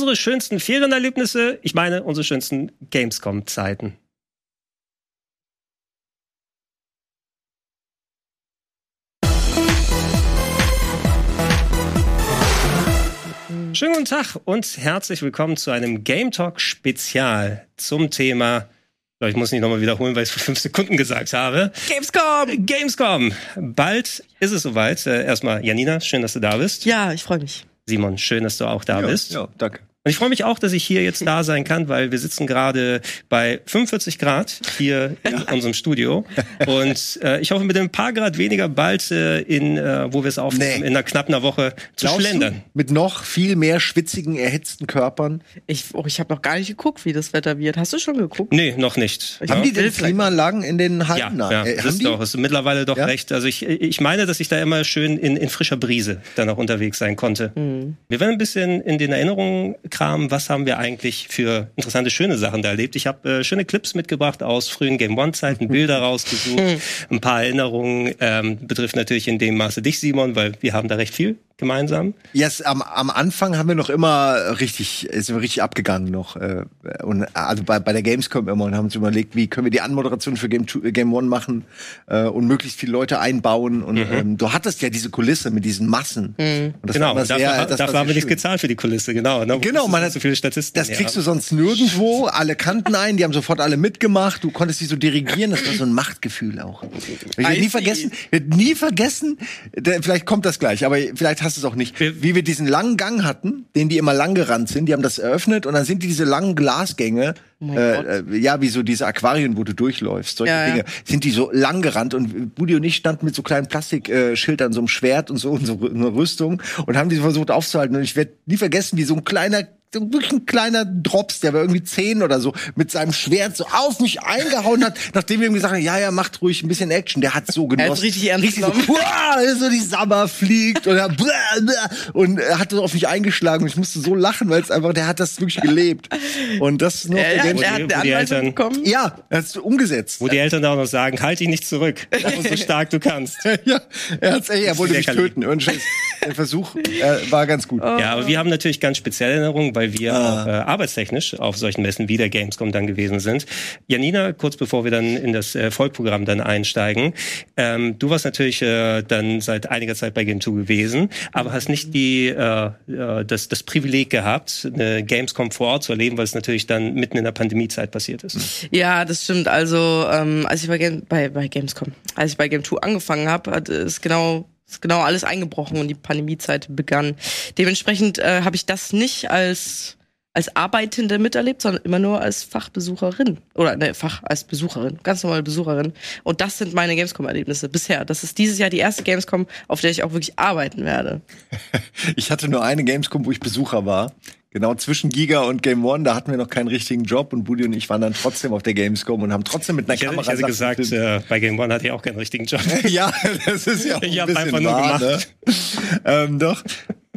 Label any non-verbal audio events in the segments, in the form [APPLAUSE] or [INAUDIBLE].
unsere schönsten Ferienerlebnisse, ich meine unsere schönsten Gamescom-Zeiten. Schönen guten Tag und herzlich willkommen zu einem Game Talk Spezial zum Thema. Ich muss nicht nochmal wiederholen, weil ich es vor fünf Sekunden gesagt habe. Gamescom! Gamescom! Bald ist es soweit. Äh, erstmal, Janina, schön, dass du da bist. Ja, ich freue mich. Simon, schön, dass du auch da ja, bist. Ja, danke. Und ich freue mich auch, dass ich hier jetzt da sein kann, weil wir sitzen gerade bei 45 Grad hier in ja. unserem Studio. Und äh, ich hoffe, mit ein paar Grad weniger bald äh, in, äh, wo wir es aufnehmen, nee. in einer knapp einer Woche zu Glaubst schlendern. Du, mit noch viel mehr schwitzigen, erhitzten Körpern. Ich, oh, ich habe noch gar nicht geguckt, wie das Wetter wird. Hast du schon geguckt? Nee, noch nicht. Ich haben die denn Klimaanlagen in den Hallen? Ja, ja äh, das ist doch, ist mittlerweile doch ja? recht. Also ich, ich meine, dass ich da immer schön in, in frischer Brise dann auch unterwegs sein konnte. Mhm. Wir werden ein bisschen in den Erinnerungen kramen, was haben wir eigentlich für interessante, schöne Sachen da erlebt. Ich habe äh, schöne Clips mitgebracht aus frühen Game One-Zeiten, Bilder rausgesucht, ein paar Erinnerungen. Ähm, betrifft natürlich in dem Maße dich, Simon, weil wir haben da recht viel gemeinsam? Yes, am, am Anfang haben wir noch immer richtig, sind wir richtig abgegangen noch. Äh, und also bei, bei der Gamescom immer und haben uns überlegt, wie können wir die Anmoderation für Game, Two, Game One machen äh, und möglichst viele Leute einbauen. Und mhm. ähm, du hattest ja diese Kulisse mit diesen Massen. Mhm. Und das genau, war sehr, dafür, das dafür haben wir nichts gezahlt für die Kulisse, genau. Ne? Genau, man hat so viele Statisten. Das kriegst du sonst nirgendwo. Alle kannten ein, die haben sofort alle mitgemacht. Du konntest sie so dirigieren. Das war so ein Machtgefühl auch. Ich werde nie vergessen, werd nie vergessen. Vielleicht kommt das gleich, aber vielleicht hast hast es auch nicht. Wie wir diesen langen Gang hatten, den die immer lang gerannt sind, die haben das eröffnet und dann sind die diese langen Glasgänge, oh äh, äh, ja, wie so diese Aquarien, wo du durchläufst, solche ja, Dinge, ja. sind die so lang gerannt und Budi und ich standen mit so kleinen Plastikschildern, so einem Schwert und so und so eine Rüstung und haben die versucht aufzuhalten und ich werde nie vergessen, wie so ein kleiner wirklich ein kleiner Drops, der war irgendwie zehn oder so, mit seinem Schwert so auf mich eingehauen hat, [LAUGHS] nachdem wir ihm gesagt haben, ja, ja, macht ruhig ein bisschen Action. Der hat so genossen. Er hat richtig ernst richtig so, [LAUGHS] so die Sabber fliegt und er, [LAUGHS] und er hat so auf mich eingeschlagen und ich musste so lachen, weil es einfach, der hat das wirklich gelebt. Und das ist noch ja, ja, er hat die Eltern bekommen. Ja, er hat es umgesetzt. Wo die Eltern auch noch sagen, halt dich nicht zurück. so stark du kannst. ja, er hat's, ey, er wollte mich töten. Und der Versuch äh, war ganz gut. Ja, aber wir haben natürlich ganz spezielle Erinnerungen, weil wir ah. auch äh, arbeitstechnisch auf solchen Messen wie der Gamescom dann gewesen sind. Janina, kurz bevor wir dann in das äh, Vollprogramm dann einsteigen, ähm, du warst natürlich äh, dann seit einiger Zeit bei Game 2 gewesen, aber hast nicht die äh, äh, das, das Privileg gehabt, eine Gamescom vor Ort zu erleben, weil es natürlich dann mitten in der Pandemiezeit passiert ist. Ja, das stimmt. Also ähm, als ich bei, bei, bei Gamescom, als ich bei Game 2 angefangen habe, hat es genau ist genau alles eingebrochen und die Pandemiezeit begann. Dementsprechend äh, habe ich das nicht als als Arbeitende miterlebt, sondern immer nur als Fachbesucherin oder ne, Fach als Besucherin, ganz normale Besucherin. Und das sind meine Gamescom-Erlebnisse bisher. Das ist dieses Jahr die erste Gamescom, auf der ich auch wirklich arbeiten werde. [LAUGHS] ich hatte nur eine Gamescom, wo ich Besucher war. Genau, zwischen Giga und Game One, da hatten wir noch keinen richtigen Job und Budi und ich waren dann trotzdem auf der Gamescom und haben trotzdem mit einer ich Kamera. Hätte, ich hätte gesagt, äh, bei Game One hatte ich auch keinen richtigen Job. [LAUGHS] ja, das ist ja auch Ich habe einfach nur wahr, gemacht. Ne? ähm, doch.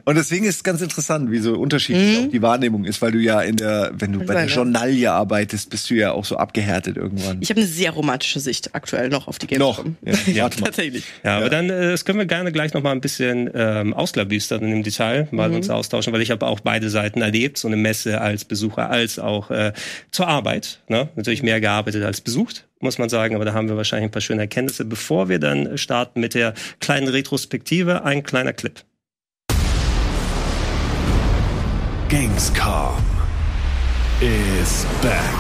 Und deswegen ist es ganz interessant, wie so unterschiedlich mhm. auch die Wahrnehmung ist, weil du ja in der, wenn du bei der Journalie arbeitest, bist du ja auch so abgehärtet irgendwann. Ich habe eine sehr romantische Sicht aktuell noch auf die Gamescom. Noch, ja, ja [LAUGHS] tatsächlich. Ja, aber dann äh, das können wir gerne gleich noch mal ein bisschen ähm, ausklabüstern im Detail, mal mhm. uns austauschen, weil ich habe auch beide Seiten erlebt, so eine Messe als Besucher als auch äh, zur Arbeit. Ne? Natürlich mehr gearbeitet als besucht muss man sagen, aber da haben wir wahrscheinlich ein paar schöne Erkenntnisse. Bevor wir dann starten mit der kleinen Retrospektive, ein kleiner Clip. Gamescom is back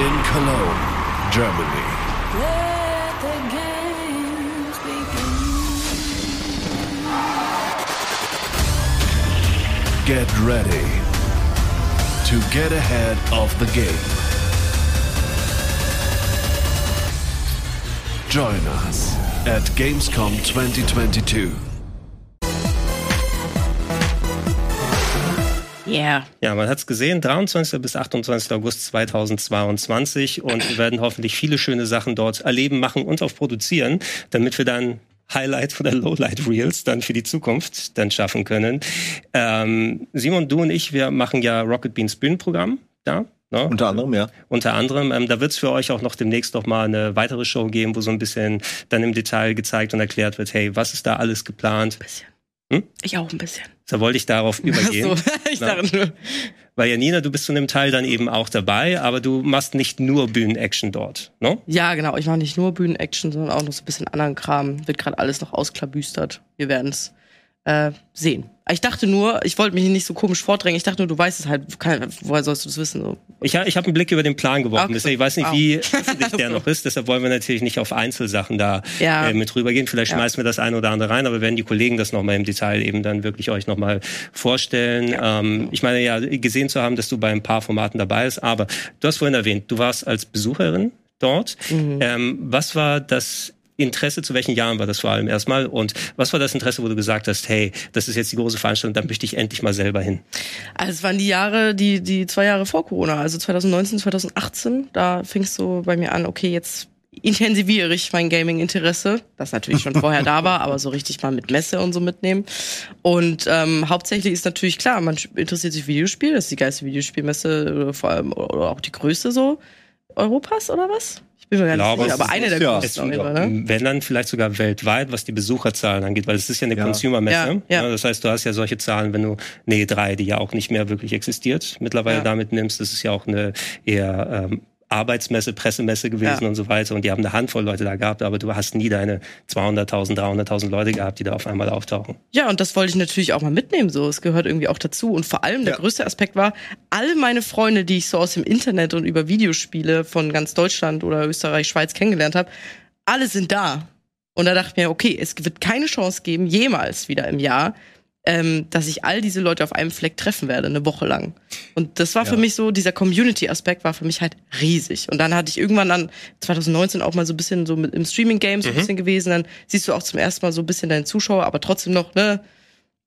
in Cologne, Germany. Let the games begin. Get ready to get ahead of the game. Join us at Gamescom 2022. Yeah. Ja, man hat es gesehen, 23. bis 28. August 2022 und wir werden hoffentlich viele schöne Sachen dort erleben, machen und auch produzieren, damit wir dann Highlight oder Lowlight Reels dann für die Zukunft dann schaffen können. Ähm, Simon, du und ich, wir machen ja Rocket Beans Bühnenprogramm da. Ne? Unter anderem, ja. Unter anderem. Ähm, da wird es für euch auch noch demnächst noch mal eine weitere Show geben, wo so ein bisschen dann im Detail gezeigt und erklärt wird, hey, was ist da alles geplant? Bisschen. Hm? Ich auch ein bisschen. Da wollte ich darauf übergehen. So, [LAUGHS] ich dachte nur. Weil Janina, du bist zu einem Teil dann eben auch dabei, aber du machst nicht nur Bühnenaction dort, ne? Ja, genau. Ich mache nicht nur Bühnenaction, sondern auch noch so ein bisschen anderen Kram. Wird gerade alles noch ausklabüstert. Wir werden es äh, sehen. Ich dachte nur, ich wollte mich nicht so komisch vordrängen. Ich dachte nur, du weißt es halt. woher sollst du das wissen? So. Ich, ich habe einen Blick über den Plan geworfen. Okay. Ich weiß nicht, wie [LAUGHS] öffentlich der noch ist. Deshalb wollen wir natürlich nicht auf Einzelsachen da ja. äh, mit rübergehen. Vielleicht ja. schmeißen wir das eine oder andere rein, aber werden die Kollegen das nochmal im Detail eben dann wirklich euch nochmal vorstellen. Ja. Ähm, ich meine ja, gesehen zu haben, dass du bei ein paar Formaten dabei bist. Aber du hast vorhin erwähnt, du warst als Besucherin dort. Mhm. Ähm, was war das Interesse, zu welchen Jahren war das vor allem erstmal? Und was war das Interesse, wo du gesagt hast, hey, das ist jetzt die große Veranstaltung, da möchte ich endlich mal selber hin? Also es waren die Jahre, die, die zwei Jahre vor Corona, also 2019, 2018, da fing es so bei mir an, okay, jetzt intensiviere ich mein Gaming-Interesse, das natürlich schon vorher da war, aber so richtig mal mit Messe und so mitnehmen. Und ähm, hauptsächlich ist natürlich klar, man interessiert sich Videospiel, das ist die geilste Videospielmesse, vor allem oder auch die größte so Europas oder was? Ich bin mir gar nicht sicher, aber eine der ja. größten. Ne? Wenn dann vielleicht sogar weltweit, was die Besucherzahlen angeht, weil es ist ja eine ja. Consumer-Messe. Ja, ja. Das heißt, du hast ja solche Zahlen, wenn du nee, drei, die ja auch nicht mehr wirklich existiert, mittlerweile damit nimmst. Das ist ja auch eine eher ähm, Arbeitsmesse, Pressemesse gewesen ja. und so weiter. Und die haben eine Handvoll Leute da gehabt, aber du hast nie deine 200.000, 300.000 Leute gehabt, die da auf einmal auftauchen. Ja, und das wollte ich natürlich auch mal mitnehmen. So, es gehört irgendwie auch dazu. Und vor allem der ja. größte Aspekt war, alle meine Freunde, die ich so aus dem Internet und über Videospiele von ganz Deutschland oder Österreich, Schweiz kennengelernt habe, alle sind da. Und da dachte ich mir, okay, es wird keine Chance geben, jemals wieder im Jahr, ähm, dass ich all diese Leute auf einem Fleck treffen werde, eine Woche lang. Und das war ja. für mich so, dieser Community-Aspekt war für mich halt riesig. Und dann hatte ich irgendwann dann 2019 auch mal so ein bisschen so mit im Streaming-Game so ein mhm. bisschen gewesen. Dann siehst du auch zum ersten Mal so ein bisschen deine Zuschauer, aber trotzdem noch, ne,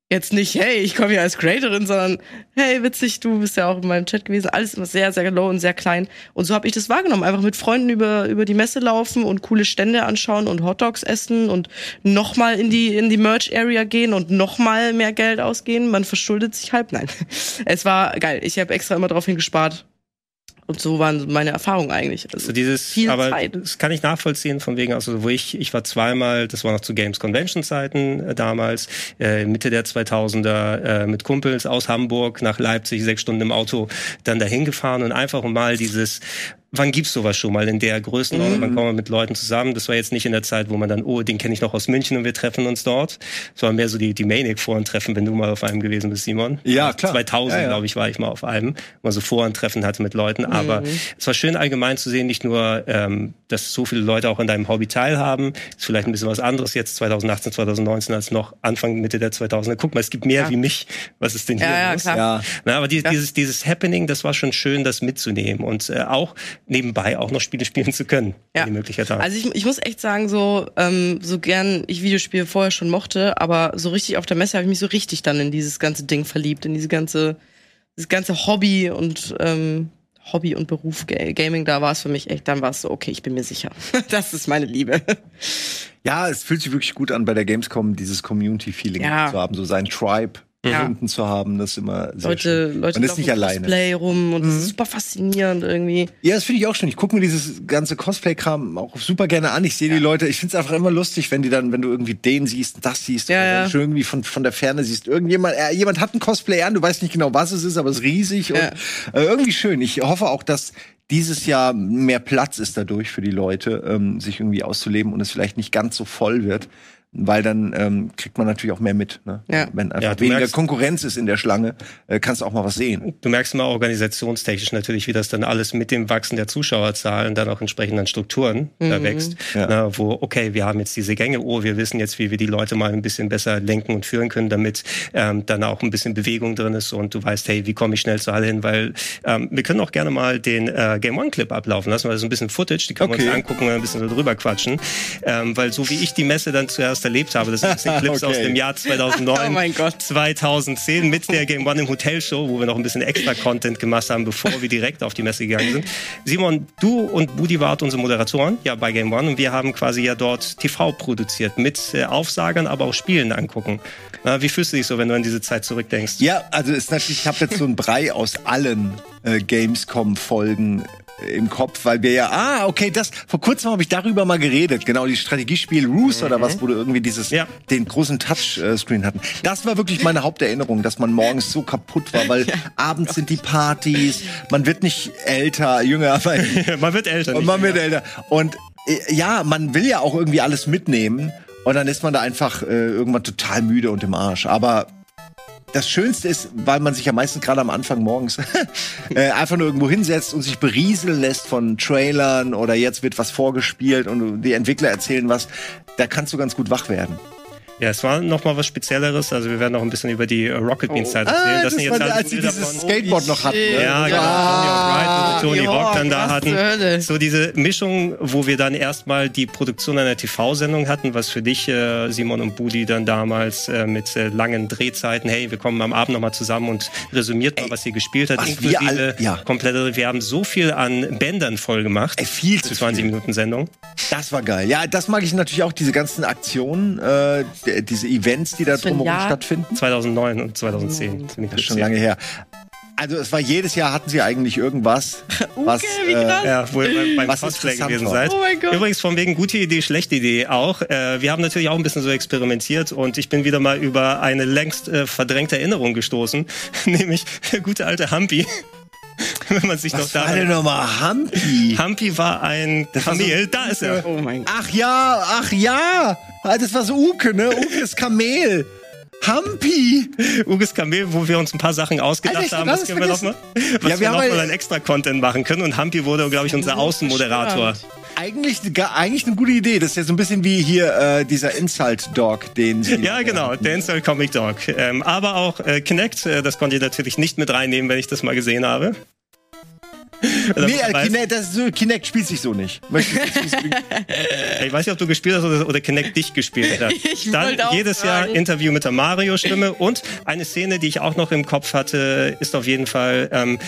jetzt nicht, hey, ich komme hier als Creatorin, sondern hey, witzig, du bist ja auch in meinem Chat gewesen. Alles immer sehr, sehr low und sehr klein. Und so habe ich das wahrgenommen. Einfach mit Freunden über, über die Messe laufen und coole Stände anschauen und Hotdogs essen und nochmal in die, in die Merch-Area gehen und nochmal mehr Geld ausgehen. Man verschuldet sich halb. Nein. [LAUGHS] Es war geil. Ich habe extra immer drauf hingespart, und so waren meine Erfahrungen eigentlich. Also, also dieses, viel aber Zeit. das kann ich nachvollziehen von wegen, also wo ich, ich war zweimal, das war noch zu Games Convention Zeiten äh, damals, äh, Mitte der 2000er äh, mit Kumpels aus Hamburg nach Leipzig, sechs Stunden im Auto dann dahin gefahren und einfach mal dieses wann gibt's sowas schon mal in der Größenordnung? Mhm. Wann kommen wir mit Leuten zusammen? Das war jetzt nicht in der Zeit, wo man dann, oh, den kenne ich noch aus München und wir treffen uns dort. Es war mehr so die, die Maniac-Foren-Treffen, wenn du mal auf einem gewesen bist, Simon. Ja, klar. 2000, ja, ja. glaube ich, war ich mal auf einem, mal so Foren-Treffen hatte mit Leuten. Mhm. Aber es war schön allgemein zu sehen, nicht nur, ähm, dass so viele Leute auch an deinem Hobby teilhaben. Ist vielleicht ein bisschen was anderes jetzt 2018, 2019 als noch Anfang, Mitte der 2000er. Guck mal, es gibt mehr ja. wie mich. Was ist denn hier ja, los? Ja, klar. Na, aber die, dieses, dieses Happening, das war schon schön, das mitzunehmen und äh, auch nebenbei auch noch Spiele spielen zu können, ja. die Möglichkeit haben. Also ich, ich muss echt sagen, so, ähm, so gern ich Videospiele vorher schon mochte, aber so richtig auf der Messe habe ich mich so richtig dann in dieses ganze Ding verliebt, in diese ganze, dieses ganze Hobby und ähm, Hobby und Beruf Gaming, da war es für mich echt, dann war es so, okay, ich bin mir sicher. [LAUGHS] das ist meine Liebe. Ja, es fühlt sich wirklich gut an, bei der Gamescom dieses Community-Feeling ja. zu haben, so sein Tribe gefunden ja. zu haben. Das ist immer sehr Leute, schön. Leute Man ist nicht alleine. Cosplay rum und mhm. das ist super faszinierend irgendwie. Ja, das finde ich auch schön. Ich gucke mir dieses ganze Cosplay-Kram auch super gerne an. Ich sehe ja. die Leute, ich finde es einfach immer lustig, wenn die dann, wenn du irgendwie den siehst, das siehst, ja, schon irgendwie von, von der Ferne siehst, irgendjemand, äh, jemand hat ein Cosplay an, du weißt nicht genau, was es ist, aber es ist riesig und äh, irgendwie schön. Ich hoffe auch, dass dieses Jahr mehr Platz ist dadurch für die Leute, ähm, sich irgendwie auszuleben und es vielleicht nicht ganz so voll wird weil dann ähm, kriegt man natürlich auch mehr mit. Ne? Ja. Wenn einfach ja, weniger merkst, Konkurrenz ist in der Schlange, äh, kannst du auch mal was sehen. Du merkst mal organisationstechnisch natürlich, wie das dann alles mit dem Wachsen der Zuschauerzahlen dann auch entsprechend an Strukturen mhm. da wächst. Ja. Na, wo, okay, wir haben jetzt diese Gänge, oh, wir wissen jetzt, wie wir die Leute mal ein bisschen besser lenken und führen können, damit ähm, dann auch ein bisschen Bewegung drin ist und du weißt, hey, wie komme ich schnell zu Halle hin? Weil ähm, wir können auch gerne mal den äh, Game One Clip ablaufen lassen, weil das ist ein bisschen Footage, die können okay. wir uns angucken und ein bisschen drüber quatschen. Ähm, weil so wie ich die Messe dann zuerst erlebt habe. Das sind [LAUGHS] Clips okay. aus dem Jahr 2009, oh 2010 mit der Game One im Hotel Show, wo wir noch ein bisschen extra Content gemacht haben, bevor wir direkt auf die Messe gegangen sind. Simon, du und Budi wart unsere Moderatoren ja bei Game One und wir haben quasi ja dort TV produziert mit äh, Aufsagern, aber auch Spielen angucken. Na, wie fühlst du dich so, wenn du an diese Zeit zurückdenkst? Ja, also ist natürlich, ich habe jetzt so ein Brei aus allen äh, Gamescom-Folgen im Kopf, weil wir ja, ah, okay, das, vor kurzem habe ich darüber mal geredet, genau, die Strategiespiel Ruse mhm. oder was, wo du irgendwie dieses, ja. den großen Touchscreen hatten. Das war wirklich meine Haupterinnerung, dass man morgens so kaputt war, weil [LAUGHS] ja. abends sind die Partys, man wird nicht älter, jünger, [LAUGHS] aber man wird älter. Und man wird älter. Und äh, ja, man will ja auch irgendwie alles mitnehmen. Und dann ist man da einfach äh, irgendwann total müde und im Arsch. Aber das Schönste ist, weil man sich ja meistens gerade am Anfang morgens [LAUGHS] äh, einfach nur irgendwo hinsetzt und sich berieseln lässt von Trailern oder jetzt wird was vorgespielt und die Entwickler erzählen was, da kannst du ganz gut wach werden. Ja, es war noch mal was Spezielleres. Also wir werden noch ein bisschen über die Rocket Beans Zeit oh. erzählen. Ah, das, das jetzt war, als sie dieses davon. Skateboard noch hatten. Ne? Ja, genau. Ah, Tony Wright und Tony Rock dann da hatten. So diese Mischung, wo wir dann erstmal die Produktion einer TV-Sendung hatten, was für dich, äh, Simon und Budi, dann damals äh, mit äh, langen Drehzeiten, hey, wir kommen am Abend noch mal zusammen und resümiert mal, was ihr gespielt hat. Inklusive wir all, ja. komplette, wir haben so viel an Bändern voll gemacht. Ey, viel zu 20 viel. Minuten Sendung. Das war geil. Ja, das mag ich natürlich auch, diese ganzen Aktionen. Diese Events, die da drumherum stattfinden? 2009 und 2010. Oh, das ist schon lange her. Also es war jedes Jahr hatten sie eigentlich irgendwas, [LAUGHS] was okay, äh, ja, wo ihr beim was Cosplay gewesen seid. Oh mein Gott. Übrigens von wegen gute Idee, schlechte Idee auch. Äh, wir haben natürlich auch ein bisschen so experimentiert und ich bin wieder mal über eine längst äh, verdrängte Erinnerung gestoßen, [LAUGHS] nämlich der [LAUGHS] gute alte Humpy. [LAUGHS] wenn man sich Was noch da. Was war denn nochmal Humpy? Humpy war ein Kamel. So, da ist er. Oh mein Gott. Ach ja, ach ja. Ah, das war so Uke, ne? [LAUGHS] Uke ist Kamel. Humpy! Uges Kamel, wo wir uns ein paar Sachen ausgedacht Alter, haben. Was können wir noch mal? Was ja, wir, wir noch mal ein extra Content machen können. Und Humpy wurde, glaube ich, unser Außenmoderator. Eigentlich, eigentlich eine gute Idee. Das ist ja so ein bisschen wie hier äh, dieser Insult Dog, den Sie. Ja, genau, der Insult Comic Dog. Ähm, aber auch äh, Kinect, äh, das konnte ich natürlich nicht mit reinnehmen, wenn ich das mal gesehen habe nee, äh, Kinect, das so, Kinect spielt sich so nicht. [LAUGHS] ich weiß nicht, ob du gespielt hast oder, oder Kinect dich gespielt hat. [LAUGHS] Ich Dann jedes Jahr Interview mit der Mario-Stimme und eine Szene, die ich auch noch im Kopf hatte, ist auf jeden Fall, ähm,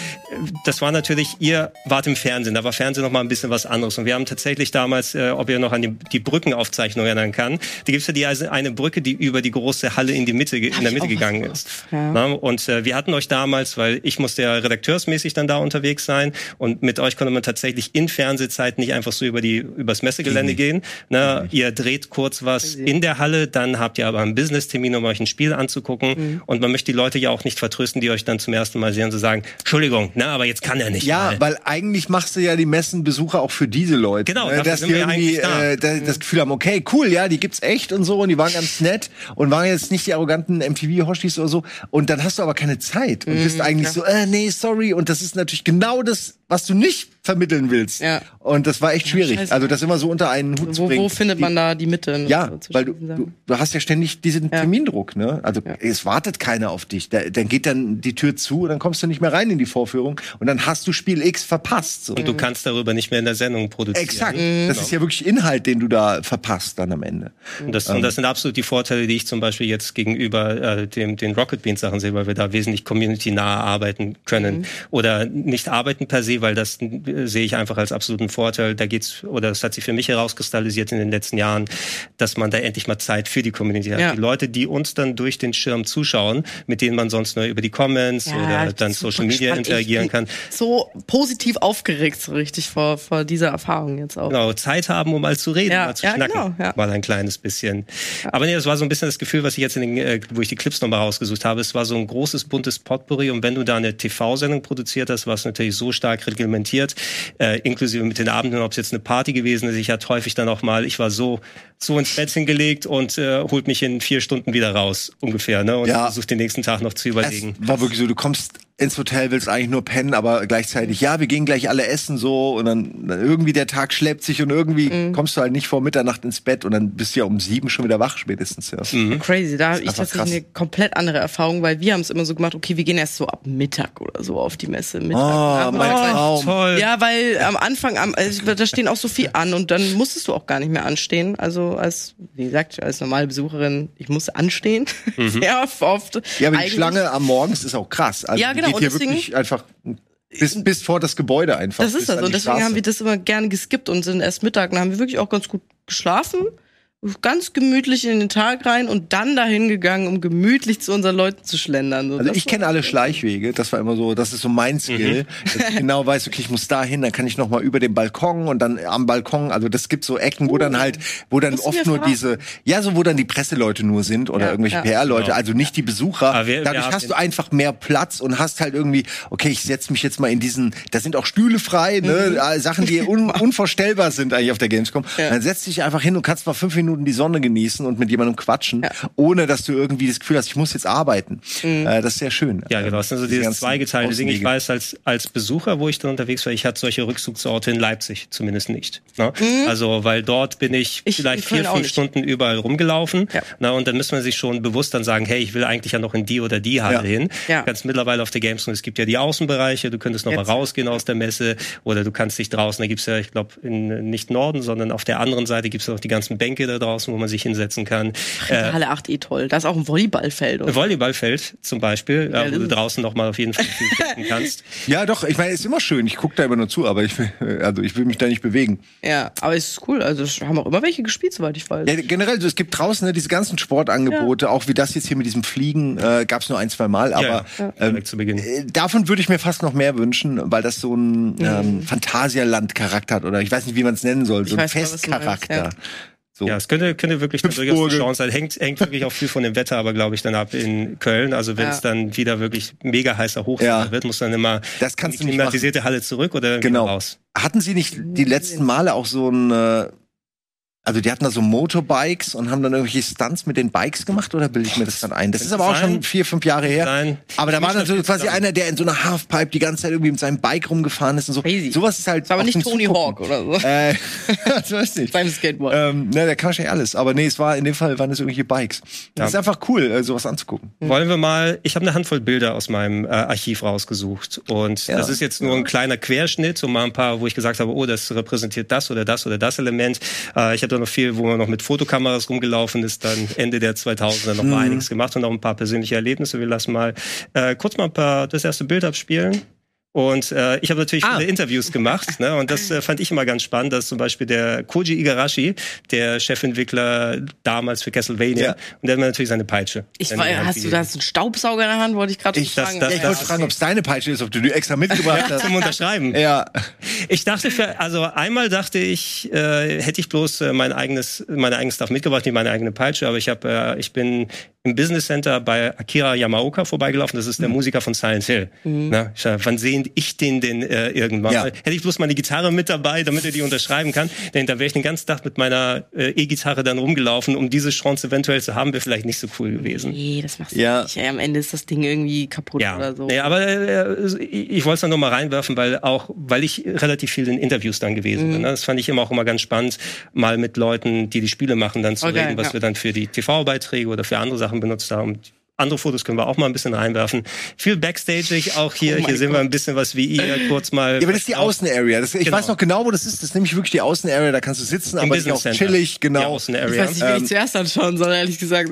das war natürlich, ihr wart im Fernsehen, da war Fernsehen noch mal ein bisschen was anderes und wir haben tatsächlich damals, äh, ob ihr noch an die, die Brückenaufzeichnung erinnern kann, da gibt's ja die also eine Brücke, die über die große Halle in die Mitte, in der Mitte gegangen ist. Ja. Na, und äh, wir hatten euch damals, weil ich musste ja redakteursmäßig dann da unterwegs sein, und mit euch konnte man tatsächlich in Fernsehzeiten nicht einfach so über die übers Messegelände mhm. gehen. Ne? Ihr dreht kurz was in der Halle, dann habt ihr aber einen Business-Termin, um euch ein Spiel anzugucken. Mhm. Und man möchte die Leute ja auch nicht vertrösten, die euch dann zum ersten Mal sehen und so sagen, Entschuldigung, ne, aber jetzt kann er nicht. Ja, mal. weil eigentlich machst du ja die Messenbesucher auch für diese Leute. Genau, ne? dass die irgendwie da. äh, das, das Gefühl haben, okay, cool, ja, die gibt's echt und so und die waren ganz nett und waren jetzt nicht die arroganten MTV-Hoshis oder so. Und dann hast du aber keine Zeit und mhm, bist eigentlich ja. so, äh, nee, sorry. Und das ist natürlich genau das, it's was du nicht vermitteln willst. Ja. Und das war echt schwierig. Ja, also das immer so unter einen Hut wo, zu bringen. Wo findet man da die Mitte? Ja, weil du, du, du, hast ja ständig diesen ja. Termindruck. Ne? Also ja. es wartet keiner auf dich. Da, dann geht dann die Tür zu und dann kommst du nicht mehr rein in die Vorführung und dann hast du Spiel X verpasst. So. Und du kannst darüber nicht mehr in der Sendung produzieren. Exakt. Mhm. Das ist ja wirklich Inhalt, den du da verpasst dann am Ende. Und das, ähm. und das sind absolut die Vorteile, die ich zum Beispiel jetzt gegenüber äh, dem, den Rocket Beans Sachen sehe, weil wir da wesentlich community-nah arbeiten können. Mhm. Oder nicht arbeiten per se, weil das äh, sehe ich einfach als absoluten Vorteil. Da geht's, oder das hat sich für mich herauskristallisiert in den letzten Jahren, dass man da endlich mal Zeit für die Community hat. Ja. Die Leute, die uns dann durch den Schirm zuschauen, mit denen man sonst nur über die Comments ja, oder dann Social Media gespannt. interagieren kann. So positiv aufgeregt, so richtig vor, vor dieser Erfahrung jetzt auch. Genau, Zeit haben, um mal zu reden, ja. mal zu schnacken. Genau, mal ein kleines bisschen. Aber nee, das war so ein bisschen das Gefühl, was ich jetzt in den, äh, wo ich die Clips nochmal rausgesucht habe. Es war so ein großes, buntes Potpourri und wenn du da eine TV-Sendung produziert hast, war es natürlich so stark reglementiert, äh, inklusive mit den Abenden, ob es jetzt eine Party gewesen ist. Ich hatte häufig dann auch mal, ich war so so ins Bett hingelegt und äh, holt mich in vier Stunden wieder raus ungefähr, ne? Und ja. versucht den nächsten Tag noch zu überlegen. Es war wirklich so, du kommst ins Hotel, willst eigentlich nur pennen, aber gleichzeitig, ja, wir gehen gleich alle essen so und dann, dann irgendwie der Tag schleppt sich und irgendwie mhm. kommst du halt nicht vor Mitternacht ins Bett und dann bist du ja um sieben schon wieder wach spätestens. Ja. Mhm. Crazy, da habe ich tatsächlich krass. eine komplett andere Erfahrung, weil wir haben es immer so gemacht, okay, wir gehen erst so ab Mittag oder so auf die Messe. Mittag, oh, mein Traum. Toll. Ja, weil am Anfang, am, also, da stehen auch so viel an und dann musstest du auch gar nicht mehr anstehen. Also als, wie gesagt, als normale Besucherin, ich muss anstehen. Mhm. [LAUGHS] Sehr oft. Ja, aber die Schlange am Morgens ist auch krass. Also ja, genau. Geht hier deswegen, wirklich einfach bis, bis vor das Gebäude einfach. Das ist das. Und deswegen Straße. haben wir das immer gerne geskippt und sind erst Mittag. Dann haben wir wirklich auch ganz gut geschlafen. Ganz gemütlich in den Tag rein und dann dahin gegangen, um gemütlich zu unseren Leuten zu schlendern. So, also ich kenne alle Schleichwege, das war immer so, das ist so mein Skill. Mhm. Dass ich genau weiß, okay, ich muss da hin, dann kann ich noch mal über den Balkon und dann am Balkon, also das gibt so Ecken, wo dann halt, wo dann oft nur diese, ja, so wo dann die Presseleute nur sind oder ja, irgendwelche ja. PR-Leute, genau. also nicht die Besucher. Wir, Dadurch wir hast du einfach mehr Platz und hast halt irgendwie, okay, ich setze mich jetzt mal in diesen, da sind auch Stühle frei, ne, mhm. Sachen, die un, [LAUGHS] unvorstellbar sind eigentlich auf der Gamescom. Ja. Dann setzt dich einfach hin und kannst mal fünf Minuten Minuten die Sonne genießen und mit jemandem quatschen, ja. ohne dass du irgendwie das Gefühl hast, ich muss jetzt arbeiten. Mhm. Äh, das ist sehr schön. Ja, genau. Das sind so dieses zweigeteilte Ding. Ich weiß als, als Besucher, wo ich dann unterwegs war, ich hatte solche Rückzugsorte in Leipzig zumindest nicht. Ne? Mhm. Also, weil dort bin ich, ich vielleicht vier, fünf Stunden überall rumgelaufen. Ja. Na, und dann müsste man sich schon bewusst dann sagen, hey, ich will eigentlich ja noch in die oder die Halle ja. hin. Ja. Du kannst mittlerweile auf der Gamescom, es gibt ja die Außenbereiche, du könntest noch jetzt. mal rausgehen aus der Messe oder du kannst dich draußen, da gibt's ja, ich glaube, nicht Norden, sondern auf der anderen Seite gibt's auch die ganzen Bänke da draußen, wo man sich hinsetzen kann. Äh, Halle 8 eh toll. Da ist auch ein Volleyballfeld. Ein Volleyballfeld zum Beispiel, ja, wo du draußen noch mal auf jeden Fall viel kannst. Ja, doch. Ich meine, es ist immer schön. Ich gucke da immer nur zu, aber ich will, also ich will mich da nicht bewegen. Ja, aber es ist cool. Also haben auch immer welche gespielt, soweit ich weiß. Ja, generell, es gibt draußen ne, diese ganzen Sportangebote, ja. auch wie das jetzt hier mit diesem Fliegen, äh, gab es nur ein, zwei Mal. Aber ja, ähm, zu Beginn. Davon würde ich mir fast noch mehr wünschen, weil das so ein ähm. Phantasialand-Charakter hat oder ich weiß nicht, wie man es nennen soll, so ein Festcharakter. So. Ja, es könnte, könnte wirklich eine durchaus eine Chance sein. Hängt, hängt wirklich auch viel von dem Wetter, aber glaube ich dann ab in Köln. Also wenn ja. es dann wieder wirklich mega heißer Hochsommer ja. wird, muss dann immer das kannst in die klimatisierte Halle zurück oder genau. raus. Hatten Sie nicht die letzten Male auch so ein äh, also die hatten da so Motorbikes und haben dann irgendwelche Stunts mit den Bikes gemacht oder bilde ich mir das dann ein? Das ist aber auch schon vier, fünf Jahre her. Nein. Aber da war dann so quasi einer, der in so einer Halfpipe die ganze Zeit irgendwie mit seinem Bike rumgefahren ist und so. Crazy. Sowas ist halt. Das war aber nicht Tony Hawk oder so. Äh, [LAUGHS] das weiß ich. Beim Skateboard. Ähm, ne, der kann wahrscheinlich alles. Aber nee, es war in dem Fall waren es irgendwelche Bikes. Ja. Das ist einfach cool, äh, sowas anzugucken. Mhm. Wollen wir mal, ich habe eine Handvoll Bilder aus meinem äh, Archiv rausgesucht. Und ja. das ist jetzt nur ein kleiner Querschnitt, so mal ein paar, wo ich gesagt habe, oh, das repräsentiert das oder das oder das Element. Äh, ich habe noch viel, wo man noch mit Fotokameras rumgelaufen ist, dann Ende der 2000er noch mal mhm. einiges gemacht und auch ein paar persönliche Erlebnisse. Wir lassen mal äh, kurz mal ein paar das erste Bild abspielen. Und äh, ich habe natürlich ah. viele Interviews gemacht, ne? Und das äh, fand ich immer ganz spannend, dass zum Beispiel der Koji Igarashi, der Chefentwickler damals für Castlevania, ja. und der hat natürlich seine Peitsche. Ich war, hast du da einen Staubsauger in der Hand, wollte ich gerade fragen. Das, das, ich wollte fragen, ob es deine Peitsche ist, ob du die extra mitgebracht hast. Zum Unterschreiben. Ja. Ich dachte für, also einmal dachte ich, äh, hätte ich bloß äh, mein eigenes, meine eigene Stuff mitgebracht, nicht meine eigene Peitsche, aber ich habe, äh, ich bin im Business Center bei Akira Yamaoka vorbeigelaufen. Das ist der mhm. Musiker von Silent Hill. Mhm. Na, ich, wann sehen ich den denn äh, irgendwann? Ja. Hätte ich bloß meine Gitarre mit dabei, damit er die unterschreiben kann, denn da wäre ich den ganzen Tag mit meiner äh, E-Gitarre dann rumgelaufen, um diese Chance eventuell zu haben, wäre vielleicht nicht so cool gewesen. Nee, das machst du ja. nicht. Am Ende ist das Ding irgendwie kaputt ja. oder so. Ja, aber äh, ich, ich wollte es dann noch mal reinwerfen, weil auch, weil ich relativ viel in Interviews dann gewesen mhm. bin. Ne? Das fand ich immer auch immer ganz spannend, mal mit Leuten, die die Spiele machen, dann zu okay, reden, was ja. wir dann für die TV-Beiträge oder für andere Sachen benutzt haben. Andere Fotos können wir auch mal ein bisschen reinwerfen. Viel Backstage auch hier. Oh hier sehen Gott. wir ein bisschen was wie ihr [CLEARS THROAT] kurz mal. Ja, aber das ist die Außenarea. ich genau. weiß noch genau, wo das ist. Das ist nämlich wirklich die Außenarea. Da kannst du sitzen, Im aber ist auch chillig, genau. Die Außenarea. Ich weiß nicht, wie ähm, ich zuerst anschauen soll, ehrlich gesagt.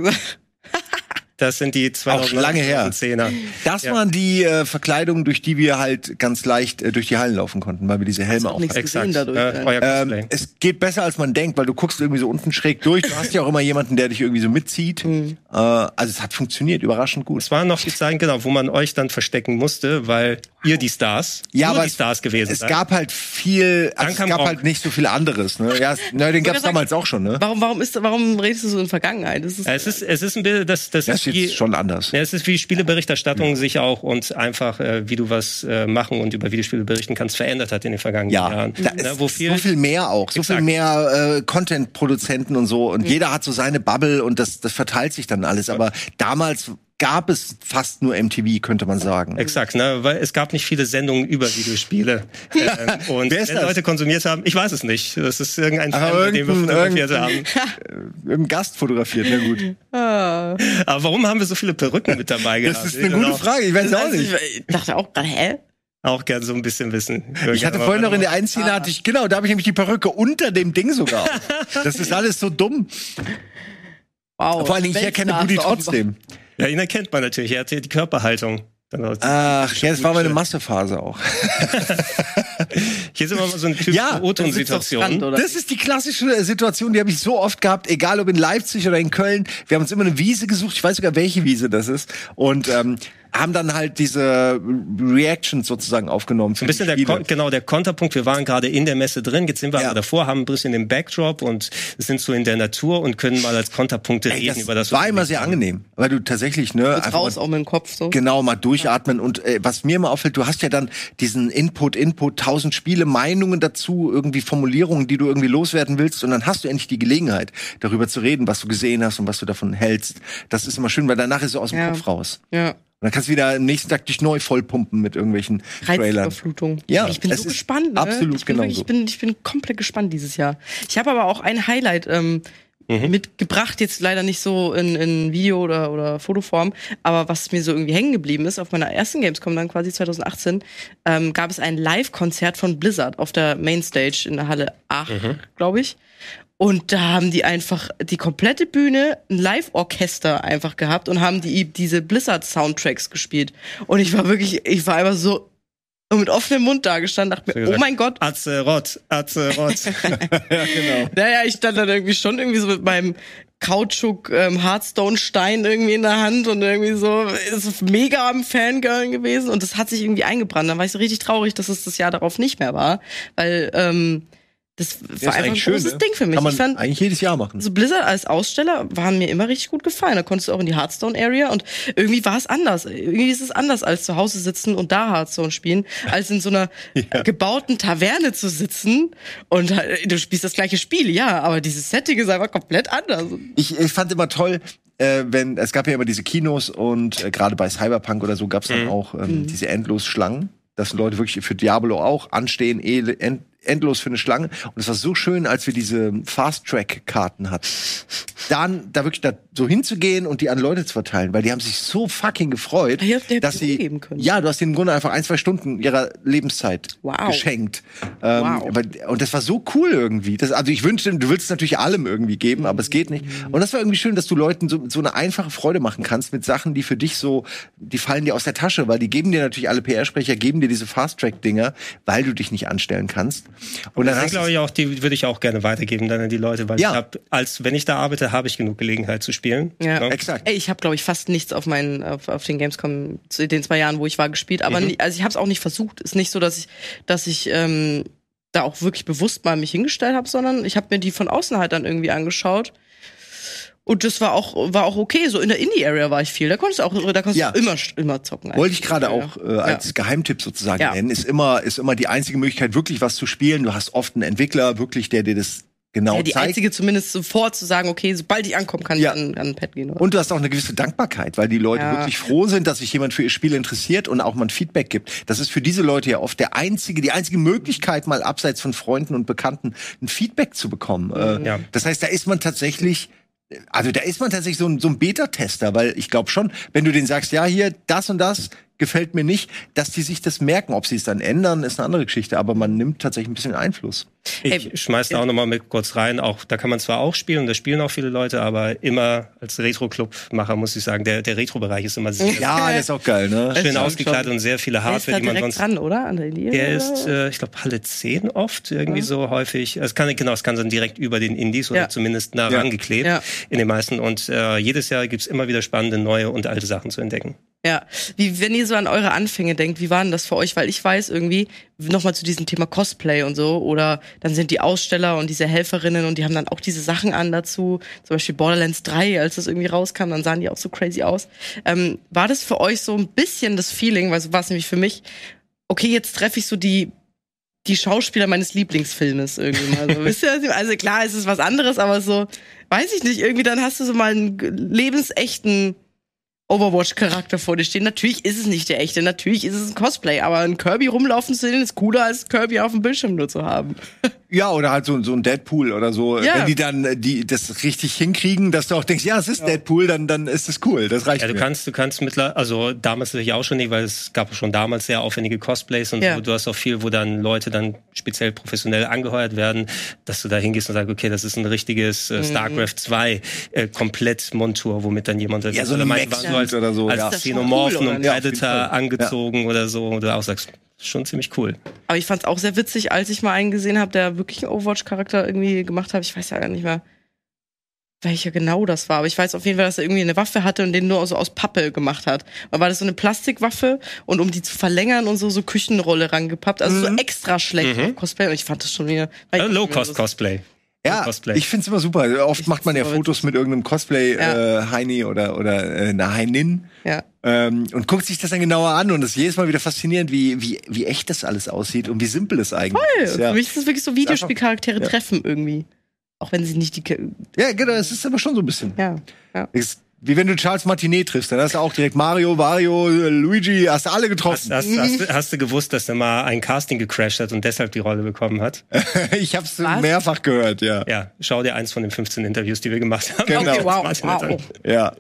Das sind die 200 lange her. Zehner. Das ja. waren die äh, Verkleidungen, durch die wir halt ganz leicht äh, durch die Hallen laufen konnten, weil wir diese Helme auch Exakt. Dadurch, äh, ähm, es geht besser als man denkt, weil du guckst irgendwie so unten schräg durch. Du hast ja auch immer jemanden, der dich irgendwie so mitzieht. Mhm. Äh, also es hat funktioniert, überraschend gut. Es waren noch die Zeiten, genau, wo man euch dann verstecken musste, weil ihr die Stars, ja, aber die Stars gewesen Es seid. gab halt viel, also es gab halt nicht so viel anderes. Ne? Ja, na, den gab es damals auch schon. Ne? Warum, warum ist, warum redest du so in Vergangenheit? Das ist, es ist, es ist ein Bild, das, das, das ist jetzt schon anders. Ja, es ist wie Spieleberichterstattung ja. sich auch und einfach, äh, wie du was äh, machen und über Videospiele berichten kannst, verändert hat in den vergangenen ja. Jahren. Da ja, wo viel, so viel mehr auch, so exakt. viel mehr äh, Content-Produzenten und so und mhm. jeder hat so seine Bubble und das, das verteilt sich dann alles. Aber damals gab es fast nur MTV, könnte man sagen. Exakt, ne? weil es gab nicht viele Sendungen über Videospiele. ähm, und Wer ist wenn das? Leute konsumiert haben, ich weiß es nicht. Das ist irgendein Fan, den wir fotografiert [LAUGHS] haben. Irgendein Gast fotografiert, na gut. Ah. Aber warum haben wir so viele Perücken mit dabei gehabt? Das ist eine gute Frage, ich weiß es auch nicht. Ich dachte auch gerade, hä? auch gern so ein bisschen wissen. Ich hatte vorhin noch in der einen Szene, ah. hatte ich, genau, da habe ich nämlich die Perücke unter dem Ding sogar. [LAUGHS] das ist alles so dumm. Wow. Vor allen Dingen, ich erkenne Booty trotzdem. Ja, ihn erkennt man natürlich. Er hat die Körperhaltung. Ach, ja, das war meine Massephase auch. [LAUGHS] Hier sind wir mal so eine typische ja, O-Ton-Situation. Das, das ist die klassische Situation, die habe ich so oft gehabt, egal ob in Leipzig oder in Köln. Wir haben uns immer eine Wiese gesucht, ich weiß sogar, welche Wiese das ist. Und ähm, haben dann halt diese Reactions sozusagen aufgenommen. Ein bisschen der genau der Konterpunkt. Wir waren gerade in der Messe drin, jetzt sind wir ja. aber davor, haben ein bisschen den Backdrop und sind so in der Natur und können mal als Konterpunkte Ey, reden das über das. War immer sehr angenehm, weil du tatsächlich ne einfach raus auch mit dem Kopf so. Genau mal durchatmen ja. und äh, was mir immer auffällt, du hast ja dann diesen Input, Input, tausend Spiele, Meinungen dazu, irgendwie Formulierungen, die du irgendwie loswerden willst und dann hast du endlich die Gelegenheit, darüber zu reden, was du gesehen hast und was du davon hältst. Das ist immer schön, weil danach ist es aus dem ja. Kopf raus. Ja. Und dann kannst du wieder am nächsten Tag dich neu vollpumpen mit irgendwelchen Trailern. Ja, ich bin so gespannt. Ne? Absolut, ich bin genau. Wirklich, ich, bin, ich bin komplett gespannt dieses Jahr. Ich habe aber auch ein Highlight ähm, mhm. mitgebracht, jetzt leider nicht so in, in Video- oder, oder Fotoform, aber was mir so irgendwie hängen geblieben ist, auf meiner ersten Gamescom dann quasi 2018, ähm, gab es ein Live-Konzert von Blizzard auf der Mainstage in der Halle 8, mhm. glaube ich. Und da haben die einfach die komplette Bühne ein Live-Orchester einfach gehabt und haben die diese Blizzard-Soundtracks gespielt. Und ich war wirklich, ich war einfach so mit offenem Mund da gestanden, dachte mir, oh mein Gott. Azeroth, Azeroth. [LAUGHS] [LAUGHS] ja, genau. Naja, ich stand dann irgendwie schon irgendwie so mit meinem Kautschuk ähm, Hearthstone Stein irgendwie in der Hand und irgendwie so ist mega am Fangirl gewesen und das hat sich irgendwie eingebrannt. Dann war ich so richtig traurig, dass es das Jahr darauf nicht mehr war, weil ähm, das war einfach ein schön, großes ne? Ding für mich. Kann man ich fand, eigentlich jedes Jahr machen. So Blizzard als Aussteller waren mir immer richtig gut gefallen. Da konntest du auch in die Hearthstone Area und irgendwie war es anders. Irgendwie ist es anders als zu Hause sitzen und da Hearthstone spielen, als in so einer [LAUGHS] ja. gebauten Taverne zu sitzen und du spielst das gleiche Spiel, ja, aber dieses Setting ist einfach komplett anders. Ich, ich fand immer toll, äh, wenn es gab ja immer diese Kinos und äh, gerade bei Cyberpunk oder so gab es dann mhm. auch ähm, mhm. diese endlos Schlangen dass Leute wirklich für Diablo auch anstehen, end, endlos für eine Schlange. Und es war so schön, als wir diese Fast-Track-Karten hatten. Dann da wirklich da so hinzugehen und die an Leute zu verteilen, weil die haben sich so fucking gefreut, ja, dass sie ja, du hast ihnen im Grunde einfach ein zwei Stunden ihrer Lebenszeit wow. geschenkt. Ähm, wow. und das war so cool irgendwie. Das, also ich wünschte, du willst es natürlich allem irgendwie geben, aber es geht nicht. Und das war irgendwie schön, dass du Leuten so, so eine einfache Freude machen kannst mit Sachen, die für dich so, die fallen dir aus der Tasche, weil die geben dir natürlich alle PR-Sprecher, geben dir diese Fast-Track-Dinger, weil du dich nicht anstellen kannst. Und dann das glaube ich auch, die würde ich auch gerne weitergeben dann an die Leute, weil ja. ich hab, als wenn ich da arbeite, habe ich genug Gelegenheit zu spielen. Ja, ne? exakt. Ey, ich habe glaube ich fast nichts auf meinen auf, auf den Gamescom in den zwei Jahren, wo ich war, gespielt, aber mhm. nie, also ich habe es auch nicht versucht. Ist nicht so, dass ich dass ich ähm, da auch wirklich bewusst mal mich hingestellt habe, sondern ich habe mir die von außen halt dann irgendwie angeschaut und das war auch, war auch okay. So in der Indie-Area war ich viel. Da konntest du auch, da konntest ja. du immer, immer zocken. Wollte ich gerade auch äh, als ja. Geheimtipp sozusagen ja. nennen. Ist immer, ist immer die einzige Möglichkeit, wirklich was zu spielen. Du hast oft einen Entwickler, wirklich, der dir das genau ja, die zeigt. einzige zumindest sofort zu sagen, okay, sobald ich ankomme, kann ja. ich an, an ein Pad gehen. Oder? Und du hast auch eine gewisse Dankbarkeit, weil die Leute ja. wirklich froh sind, dass sich jemand für ihr Spiel interessiert und auch mal ein Feedback gibt. Das ist für diese Leute ja oft der einzige, die einzige Möglichkeit, mal abseits von Freunden und Bekannten ein Feedback zu bekommen. Mhm. Ja. Das heißt, da ist man tatsächlich also da ist man tatsächlich so ein, so ein Beta-Tester, weil ich glaube schon, wenn du denen sagst, ja, hier, das und das gefällt mir nicht, dass die sich das merken. Ob sie es dann ändern, ist eine andere Geschichte, aber man nimmt tatsächlich ein bisschen Einfluss. Ich Ey, schmeiß da auch nochmal mit kurz rein. Auch da kann man zwar auch spielen, und da spielen auch viele Leute, aber immer als Retro-Club-Macher muss ich sagen, der, der Retro-Bereich ist immer sehr Ja, das ist auch geil, ne? Schön ausgekleidet und sehr viele Hardware, die man sonst. Dran, oder? An der, Linie, der ist, äh, ich glaube, Halle 10 oft irgendwie ja. so häufig. Es kann genau, es kann dann direkt über den Indies oder ja. zumindest nah ja. rangeklebt ja. in den meisten. Und äh, jedes Jahr gibt's immer wieder spannende neue und alte Sachen zu entdecken. Ja, wie wenn ihr so an eure Anfänge denkt, wie waren das für euch? Weil ich weiß irgendwie nochmal zu diesem Thema Cosplay und so oder dann sind die Aussteller und diese Helferinnen und die haben dann auch diese Sachen an dazu. Zum Beispiel Borderlands 3, als das irgendwie rauskam, dann sahen die auch so crazy aus. Ähm, war das für euch so ein bisschen das Feeling, weil so war es nämlich für mich, okay, jetzt treffe ich so die die Schauspieler meines Lieblingsfilmes irgendwie mal. So, [LAUGHS] wisst ihr, also klar, es ist was anderes, aber so, weiß ich nicht, irgendwie dann hast du so mal einen lebensechten Overwatch-Charakter vor dir stehen. Natürlich ist es nicht der echte, natürlich ist es ein Cosplay, aber ein Kirby rumlaufen zu sehen ist cooler als Kirby auf dem Bildschirm nur zu haben. [LAUGHS] Ja, oder halt so, so ein Deadpool oder so. Ja. Wenn die dann äh, die das richtig hinkriegen, dass du auch denkst, ja, es ist ja. Deadpool, dann, dann ist es cool. Das reicht. Ja, du mir. kannst, du kannst mittlerweile, also damals natürlich auch schon nicht, weil es gab schon damals sehr aufwendige Cosplays und ja. so. Du hast auch viel, wo dann Leute dann speziell professionell angeheuert werden, dass du da hingehst und sagst, okay, das ist ein richtiges äh, mhm. StarCraft 2 äh, Komplettmontur, womit dann jemand ja, so eine Max als, oder so, als ja. Xenomorphen cool, und Predator angezogen oder so, und du auch sagst, schon ziemlich cool. Aber ich fand es auch sehr witzig, als ich mal einen gesehen habe, der wirklich einen Overwatch-Charakter irgendwie gemacht hat. Ich weiß ja gar nicht mehr, welcher genau das war. Aber ich weiß auf jeden Fall, dass er irgendwie eine Waffe hatte und den nur so aus Pappe gemacht hat. Und war das so eine Plastikwaffe und um die zu verlängern und so so Küchenrolle rangepappt. Also mhm. so extra schlecht mhm. Cosplay. Und ich fand das schon wieder. Also Low-Cost-Cosplay. Ja, Cosplay. ich finde es immer super. Oft ich macht man ja Fotos mit irgendeinem Cosplay-Heini ja. äh, oder, oder äh, einer Heinin. Ja. Ähm, und guckt sich das dann genauer an und es ist jedes Mal wieder faszinierend, wie, wie, wie echt das alles aussieht und wie simpel es eigentlich Voll. ist. Ja. Für mich ist das wirklich so Videospielcharaktere treffen irgendwie. Auch wenn sie nicht die. Ja, genau, es ist aber schon so ein bisschen. Ja. ja. Es wie wenn du Charles Martinet triffst, dann hast du auch direkt Mario, Wario, Luigi, hast du alle getroffen. Hast, hast, hast, hast, du gewusst, dass er mal ein Casting gecrashed hat und deshalb die Rolle bekommen hat? [LAUGHS] ich hab's Was? mehrfach gehört, ja. Ja, schau dir eins von den 15 Interviews, die wir gemacht haben. Genau. Okay, wow, wow. Ja.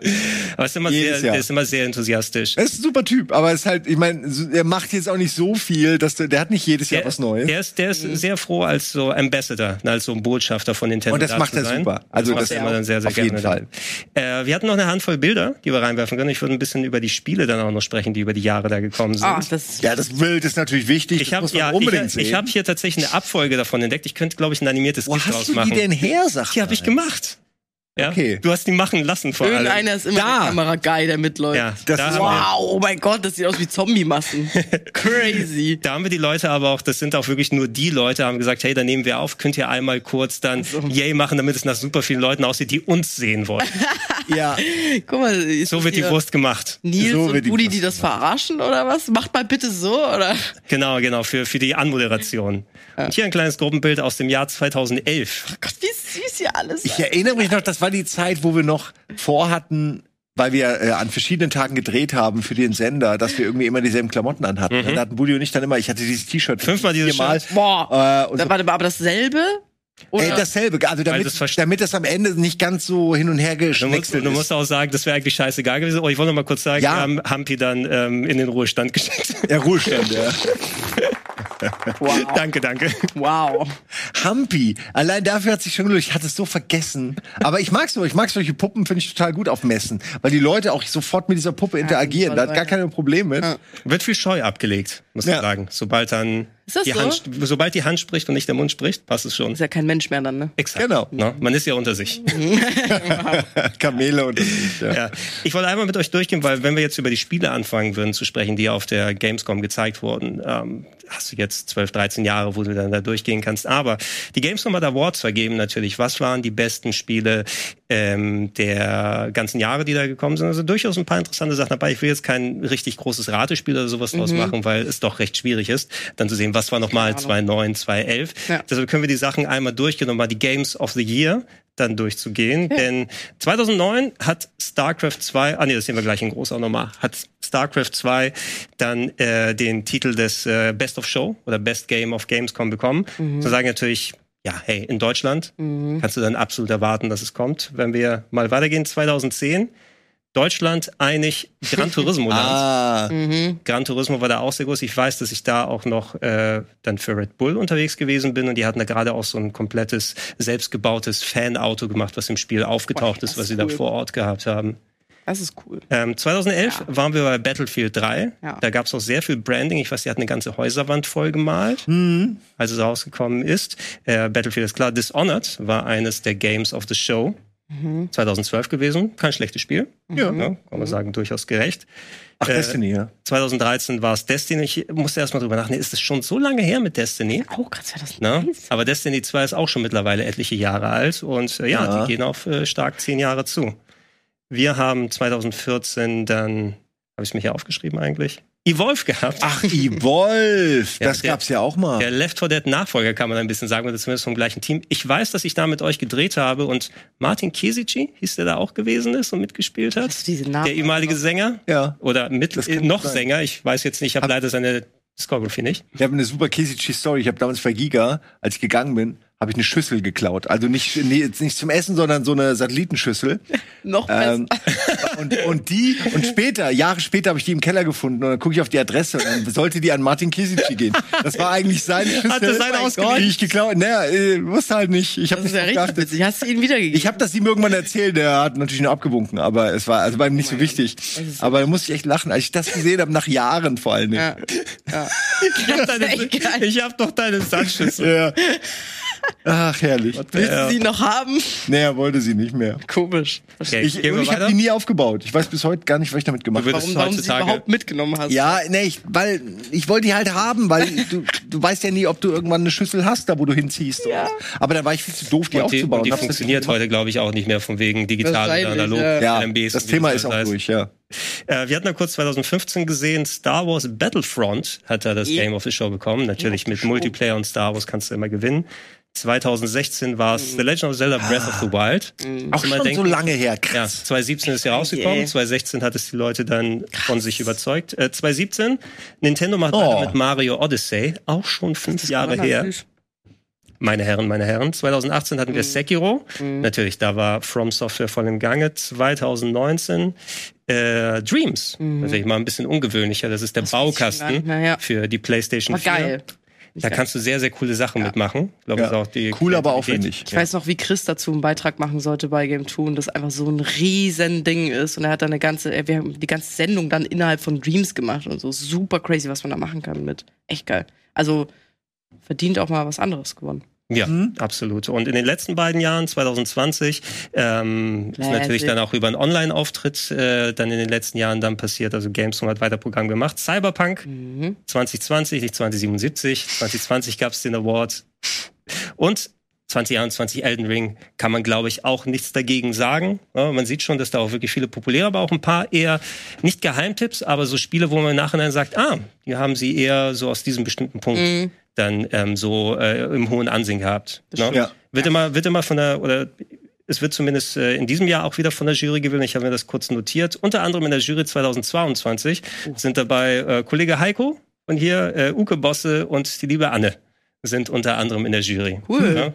Aber ist immer sehr, der ist immer sehr enthusiastisch. Er ist ein super Typ, aber es ist halt, ich meine, er macht jetzt auch nicht so viel, dass der, der hat nicht jedes Jahr der, was Neues. Der ist, der ist mhm. sehr froh als so Ambassador, als so ein Botschafter von Nintendo. Und das macht er super. Also das, das macht er immer dann sehr, sehr auf gerne. Jeden Fall. Äh, wir hatten noch eine Handvoll Bilder, die wir reinwerfen können. Ich würde ein bisschen über die Spiele dann auch noch sprechen, die über die Jahre da gekommen sind. Ah, das ja, das Bild ist natürlich wichtig. Ich habe ja, ich, ich habe hier tatsächlich eine Abfolge davon entdeckt. Ich könnte, glaube ich, ein animiertes Wo GIF draus machen. Wo hast du die denn her, sag Die habe ich gemacht. Ja? Okay. Du hast die machen lassen vor allem. Irgendeiner ist immer da. der Kamera-Guy, der mitläuft. Ja, das da wow, oh mein Gott, das sieht aus wie Zombie-Massen. [LAUGHS] Crazy. Da haben wir die Leute aber auch, das sind auch wirklich nur die Leute, haben gesagt, hey, da nehmen wir auf, könnt ihr einmal kurz dann so. Yay machen, damit es nach super vielen Leuten aussieht, die uns sehen wollen. [LAUGHS] ja. Guck mal, so wird die Wurst gemacht. Nils so und Budi, die das verarschen oder was? Macht mal bitte so, oder? Genau, genau, für, für die Anmoderation. Ja. Und hier ein kleines Gruppenbild aus dem Jahr 2011. Oh Gott, wie süß hier alles. Ich erinnere mich noch, das war die Zeit, wo wir noch vorhatten, weil wir äh, an verschiedenen Tagen gedreht haben für den Sender, dass wir irgendwie immer dieselben Klamotten anhatten. Mhm. Da hatten Budi und ich dann immer, ich hatte dieses T-Shirt fünfmal dieses Mal. Boah. Äh, und so. Warte mal, aber dasselbe? Oder? Ey, dasselbe, also damit, das damit das am Ende nicht ganz so hin und her geschnetzelt du, musst, du musst auch sagen, das wäre eigentlich scheißegal gewesen. Oh, ich wollte noch mal kurz sagen, ja. wir haben Hampi dann ähm, in den Ruhestand geschickt. Ja, Ruhestand, ja. [LAUGHS] Wow. danke, danke. Wow. Hampi. Allein dafür hat sich schon gelohnt. Ich hatte es so vergessen. Aber ich mag so, ich mag solche Puppen, finde ich total gut auf Messen. Weil die Leute auch sofort mit dieser Puppe interagieren. Ja, da hat gar keine Probleme mit. Ja. Wird viel Scheu abgelegt, muss man sagen. Sobald dann die so? Hand, sobald die Hand spricht und nicht der Mund spricht, passt es schon. Ist ja kein Mensch mehr dann, ne? Exakt. Genau. No? Man ist ja unter sich. [LAUGHS] [LAUGHS] Kamele unter sich. Ja. ja. Ich wollte einmal mit euch durchgehen, weil wenn wir jetzt über die Spiele anfangen würden zu sprechen, die auf der Gamescom gezeigt wurden, ähm, hast du jetzt 12, 13 Jahre, wo du dann da durchgehen kannst. Aber die Gamescom hat Awards vergeben natürlich. Was waren die besten Spiele ähm, der ganzen Jahre, die da gekommen sind? Also durchaus ein paar interessante Sachen dabei. Ich will jetzt kein richtig großes Ratespiel oder sowas mhm. draus machen, weil es doch recht schwierig ist, dann zu sehen, was war nochmal 2009, 2011. Ja. Deshalb können wir die Sachen einmal durchgehen und mal die Games of the Year dann durchzugehen. Ja. Denn 2009 hat StarCraft 2, ah nee, das sehen wir gleich in groß auch nochmal, hat StarCraft 2 dann äh, den Titel des äh, Best of Show oder Best Game of Gamescom bekommen. Mhm. So sagen natürlich, ja, hey, in Deutschland mhm. kannst du dann absolut erwarten, dass es kommt. Wenn wir mal weitergehen, 2010 Deutschland einig Gran Turismo [LAUGHS] Land. ah. mhm. Gran Turismo war da auch sehr groß. Ich weiß, dass ich da auch noch äh, dann für Red Bull unterwegs gewesen bin und die hatten da gerade auch so ein komplettes selbstgebautes Fanauto gemacht, was im Spiel aufgetaucht Boah, ist, was sie cool. da vor Ort gehabt haben. Das ist cool. Ähm, 2011 ja. waren wir bei Battlefield 3. Ja. Da gab es auch sehr viel Branding. Ich weiß, die hatten eine ganze Häuserwand voll gemalt, mhm. als es rausgekommen ist. Äh, Battlefield ist klar. Dishonored war eines der Games of the Show. 2012 gewesen, kein schlechtes Spiel. Ja. ja kann man mhm. sagen, durchaus gerecht. Ach, äh, Destiny, ja. 2013 war es Destiny. Ich musste erst mal drüber nachdenken, ist es schon so lange her mit Destiny? Oh, gerade 2013. Na? Aber Destiny 2 ist auch schon mittlerweile etliche Jahre alt und äh, ja, ja, die gehen auf äh, stark zehn Jahre zu. Wir haben 2014 dann, habe ich es mir hier aufgeschrieben eigentlich? Evolve gehabt. Ach, Evolve, das ja, gab's ja auch mal. Der Left 4 Dead Nachfolger kann man ein bisschen sagen, oder zumindest vom gleichen Team. Ich weiß, dass ich da mit euch gedreht habe und Martin Kesici, hieß der da auch gewesen ist und mitgespielt hat? Der ehemalige Sänger? Ja. Oder mit, äh, noch sein. Sänger, ich weiß jetzt nicht, ich habe leider seine Discography nicht. Ich habe eine super Kesichi-Story. Ich habe damals bei Giga, als ich gegangen bin, habe ich eine Schüssel geklaut. Also nicht, nee, nicht zum Essen, sondern so eine Satellitenschüssel. [LAUGHS] Noch besser. Ähm, und, und die, und später, Jahre später habe ich die im Keller gefunden und dann gucke ich auf die Adresse und dann sollte die an Martin Kisici gehen. Das war eigentlich seine Schüssel. Hat das seine ausgeliehen? Die ich geklaut. Naja, äh, wusste halt nicht. Ich habe das ist ja richtig witzig. Hast du ihn wiedergegeben? Ich habe das ihm irgendwann erzählt. Der hat natürlich nur abgewunken, aber es war also bei ihm nicht so wichtig. Aber da musste ich echt lachen, als ich das gesehen habe, nach Jahren vor allen Dingen. Ja. ja. [LAUGHS] Ich habe hab doch deine Sandschüssel. Ja. Ach, herrlich. Willst du sie noch haben? Nee, er wollte sie nicht mehr. Komisch. Okay, ich ich habe die nie aufgebaut. Ich weiß bis heute gar nicht, was ich damit gemacht habe. Warum, warum du sie überhaupt mitgenommen hast? Ja, nee, ich, weil ich wollte die halt haben, weil du, du weißt ja nie, ob du irgendwann eine Schüssel hast, da wo du hinziehst. Ja. Aber da war ich viel zu doof, die, und die aufzubauen. Und die funktioniert heute, glaube ich, auch nicht mehr von wegen digital oder analog. Ja, LMBs das Thema ist auch heißt. durch, ja. Äh, wir hatten ja kurz 2015 gesehen, Star Wars Battlefront hat da das Game of the Show bekommen. Natürlich mit Multiplayer und Star Wars kannst du immer gewinnen. 2016 war es The Legend of Zelda Breath of the Wild. Mhm. Auch schon denken, so lange her. Krass. Ja, 2017 ist ja rausgekommen. Yeah. 2016 hat es die Leute dann Krass. von sich überzeugt. Äh, 2017, Nintendo macht oh. mit Mario Odyssey. Auch schon fünf Jahre her. Natürlich. Meine Herren, meine Herren. 2018 hatten wir mhm. Sekiro. Mhm. Natürlich, da war From Software voll im Gange. 2019 äh, Dreams. Mhm. Natürlich mal ein bisschen ungewöhnlicher. Das ist der das Baukasten ja. für die PlayStation war 4. Geil. Da kannst du sehr, sehr coole Sachen ja. mitmachen. Glaube ja. auch die cool, aber aufwendig. Ich weiß noch, wie Chris dazu einen Beitrag machen sollte bei Game 2 und das einfach so ein riesen Ding ist. Und er hat dann eine ganze, wir haben die ganze Sendung dann innerhalb von Dreams gemacht und so super crazy, was man da machen kann mit. Echt geil. Also verdient auch mal was anderes gewonnen. Ja, mhm. absolut. Und in den letzten beiden Jahren, 2020, ähm, ist natürlich dann auch über einen Online-Auftritt äh, dann in den letzten Jahren dann passiert. Also Gamescom hat weiter Programm gemacht. Cyberpunk mhm. 2020, nicht 2077. 2020 gab es den Award. Und 2021 Elden Ring kann man, glaube ich, auch nichts dagegen sagen. Ja, man sieht schon, dass da auch wirklich viele populäre, aber auch ein paar eher nicht Geheimtipps, aber so Spiele, wo man im Nachhinein sagt, ah, die haben sie eher so aus diesem bestimmten Punkt mhm dann ähm, so äh, im hohen Ansehen gehabt. Ne? Ja. Wird immer, wird immer von der oder es wird zumindest äh, in diesem Jahr auch wieder von der Jury gewählt. Ich habe mir das kurz notiert. Unter anderem in der Jury 2022 uh. sind dabei äh, Kollege Heiko und hier äh, Uke Bosse und die liebe Anne sind unter anderem in der Jury. Cool.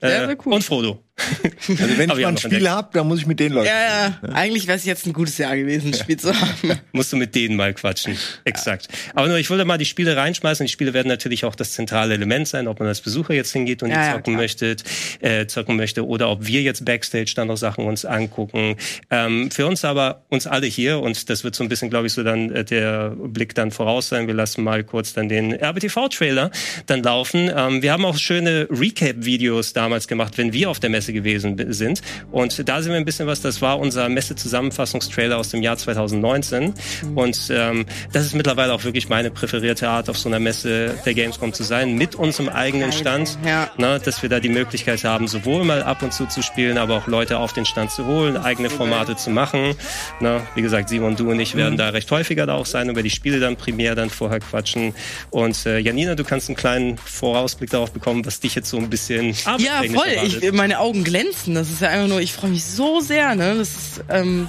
Ja? Äh, cool. Und Frodo. [LAUGHS] Also wenn ich mal ein Spiel habe, dann muss ich mit den Leuten. Ja, ja. Eigentlich wäre es jetzt ein gutes Jahr gewesen, ein Spiel zu haben. [LAUGHS] Musst du mit denen mal quatschen. Exakt. Aber nur, ich wollte mal die Spiele reinschmeißen. Die Spiele werden natürlich auch das zentrale Element sein, ob man als Besucher jetzt hingeht und ja, die zocken ja, möchte, äh, zocken möchte, oder ob wir jetzt Backstage dann noch Sachen uns angucken. Ähm, für uns aber, uns alle hier, und das wird so ein bisschen, glaube ich, so dann äh, der Blick dann voraus sein. Wir lassen mal kurz dann den RBTV-Trailer dann laufen. Ähm, wir haben auch schöne Recap-Videos damals gemacht, wenn wir auf der Messe gewesen sind. Und da sind wir ein bisschen was, das war unser Messe-Zusammenfassungstrailer aus dem Jahr 2019. Mhm. Und ähm, das ist mittlerweile auch wirklich meine präferierte Art, auf so einer Messe der Gamescom zu sein, mit unserem eigenen Stand. Ja. Na, dass wir da die Möglichkeit haben, sowohl mal ab und zu zu spielen, aber auch Leute auf den Stand zu holen, eigene Formate zu machen. Na, wie gesagt, Simon, du und ich werden mhm. da recht häufiger da auch sein, über die Spiele dann primär dann vorher quatschen. Und äh, Janina, du kannst einen kleinen Vorausblick darauf bekommen, was dich jetzt so ein bisschen Ja, voll. Ich, meine Augen glänzen. Das ist ja einfach nur, ich freue mich so sehr, ne? Das ist ähm,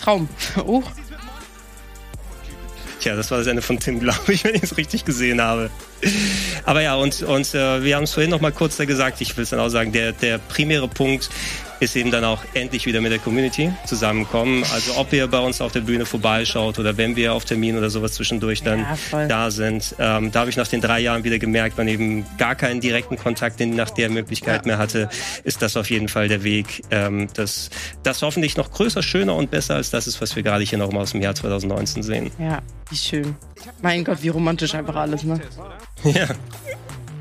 Traum. [LAUGHS] Oh. Tja, das war das Ende von Tim, [LAUGHS] glaube ich, wenn ich es richtig gesehen habe. Aber ja, und, und äh, wir haben es vorhin noch mal kurz gesagt, ich will es dann auch sagen, der, der primäre Punkt ist eben dann auch endlich wieder mit der Community zusammenkommen. Also ob ihr bei uns auf der Bühne vorbeischaut oder wenn wir auf Termin oder sowas zwischendurch dann ja, da sind. Ähm, da habe ich nach den drei Jahren wieder gemerkt, man eben gar keinen direkten Kontakt nach der Möglichkeit ja. mehr hatte, ist das auf jeden Fall der Weg, ähm, dass das hoffentlich noch größer, schöner und besser als das ist, was wir gerade hier noch mal aus dem Jahr 2019 sehen. Ja, wie schön. Mein Gott, wie romantisch einfach alles, ne? Ja.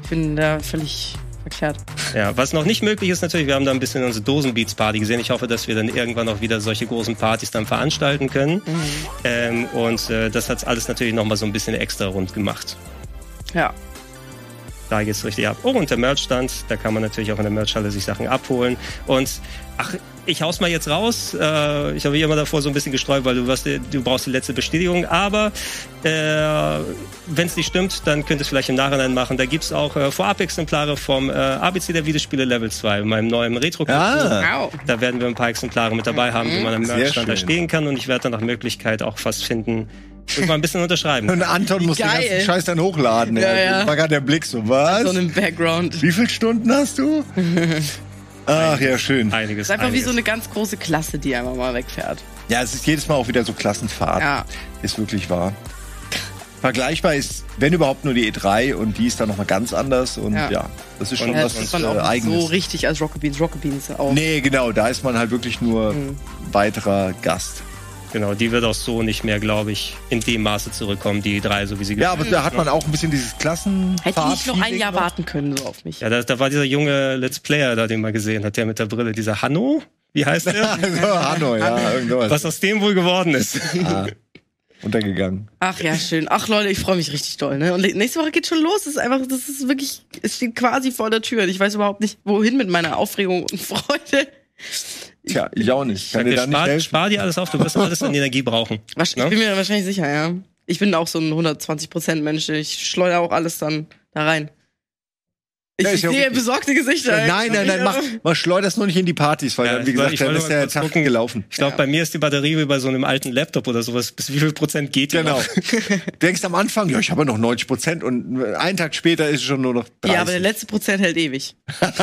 Ich bin da völlig verkehrt. Ja, was noch nicht möglich ist natürlich, wir haben da ein bisschen unsere Dosenbeats-Party gesehen. Ich hoffe, dass wir dann irgendwann auch wieder solche großen Partys dann veranstalten können. Mhm. Ähm, und äh, das hat alles natürlich nochmal so ein bisschen extra rund gemacht. Ja, da geht's richtig ab. Oh, und der Merchstand, da kann man natürlich auch in der Merchhalle sich Sachen abholen. Und ach, ich hau's mal jetzt raus. Äh, ich habe immer davor so ein bisschen gestreut, weil du, wirst, du brauchst die letzte Bestätigung. Aber äh, wenn es nicht stimmt, dann könnt ihr es vielleicht im Nachhinein machen. Da gibt's auch äh, Vorab-Exemplare vom äh, ABC der Videospiele Level 2, meinem neuen retro ah. Da werden wir ein paar Exemplare mit dabei haben, die man am Merchstand da stehen kann. Und ich werde dann nach Möglichkeit auch fast finden, Muss mal ein bisschen unterschreiben. Und Anton muss den ganzen Scheiß dann hochladen. Ja, ja. War gerade der Blick so, was? So einen Background. Wie viele Stunden hast du? [LAUGHS] Ach ja, schön. Einiges. Es ist einfach einiges. wie so eine ganz große Klasse, die einfach mal wegfährt. Ja, es ist jedes Mal auch wieder so Klassenfahrt. Ja. Ist wirklich wahr. Vergleichbar ist, wenn überhaupt, nur die E3 und die ist dann nochmal ganz anders und ja, ja das ist schon ja, was das man äh, eigenes. so richtig als Rocket Beans, Rocket Beans auch. Nee, genau, da ist man halt wirklich nur mhm. weiterer Gast. Genau, die wird auch so nicht mehr, glaube ich, in dem Maße zurückkommen, die drei, so wie sie Ja, aber da hat man auch ein bisschen dieses Klassen. Hätte ich noch ein Jahr warten können, so auf mich. Ja, da, da war dieser junge Let's Player da, den man gesehen hat, der mit der Brille, dieser Hanno. Wie heißt der? [LAUGHS] also, Hanno, ja, irgendwas. Was aus dem wohl geworden ist. [LAUGHS] Ah, untergegangen. Ach ja, schön. Ach Leute, ich freue mich richtig doll. Ne? Und nächste Woche geht schon los. Es ist einfach, das ist wirklich, es steht quasi vor der Tür. Ich weiß überhaupt nicht, wohin mit meiner Aufregung und Freude. Tja, ich auch nicht. Kann dir da spar, nicht spar dir alles auf, du wirst alles an Energie brauchen. Ich ne? bin mir wahrscheinlich sicher, ja. Ich bin auch so ein 120% Mensch. Ich schleudere auch alles dann da rein. Ich ja, sehe ja besorgte Gesichter. Nein, nein, nein, mach, mach schleuder das nur nicht in die Partys, weil ja, dann, wie gesagt, dann ist der Tag gucken. gelaufen. Ich glaube, ja. bei mir ist die Batterie wie bei so einem alten Laptop oder sowas. Bis wie viel Prozent geht die Genau. Noch? [LAUGHS] du denkst am Anfang, ja, ich habe noch 90 Prozent und einen Tag später ist es schon nur noch 30. Ja, aber der letzte Prozent hält ewig. [LAUGHS]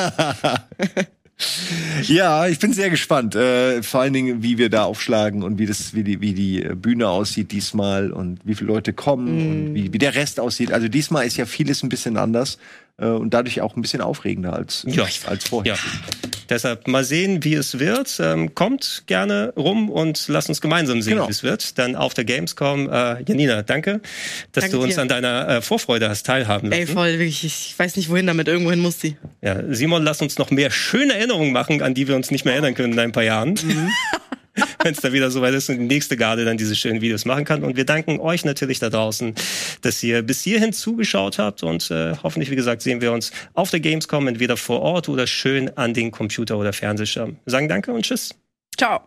ja, ich bin sehr gespannt. Äh, vor allen Dingen, wie wir da aufschlagen und wie das, wie die, wie die Bühne aussieht diesmal und wie viele Leute kommen mm. und wie, wie der Rest aussieht. Also diesmal ist ja vieles ein bisschen anders äh, und dadurch auch ein bisschen aufregender als, ja. als vorher. Ja. Deshalb mal sehen, wie es wird. Ähm, kommt gerne rum und lasst uns gemeinsam sehen, genau. wie es wird. Dann auf der Gamescom. Äh, Janina, danke, dass danke du uns dir. an deiner äh, Vorfreude hast teilhaben lassen. Ey, voll, wirklich. Ich weiß nicht, wohin damit. Irgendwohin muss die. Ja, Simon, lass uns noch mehr schöne Erinnerungen machen, an die wir uns nicht mehr erinnern können in ein paar Jahren. Mhm. [LAUGHS] [LAUGHS] wenn es da wieder soweit ist und die nächste Garde dann diese schönen Videos machen kann. Und wir danken euch natürlich da draußen, dass ihr bis hierhin zugeschaut habt und äh, hoffentlich, wie gesagt, sehen wir uns auf der Gamescom entweder vor Ort oder schön an den Computer oder Fernsehschirm. Wir sagen danke und tschüss. Ciao.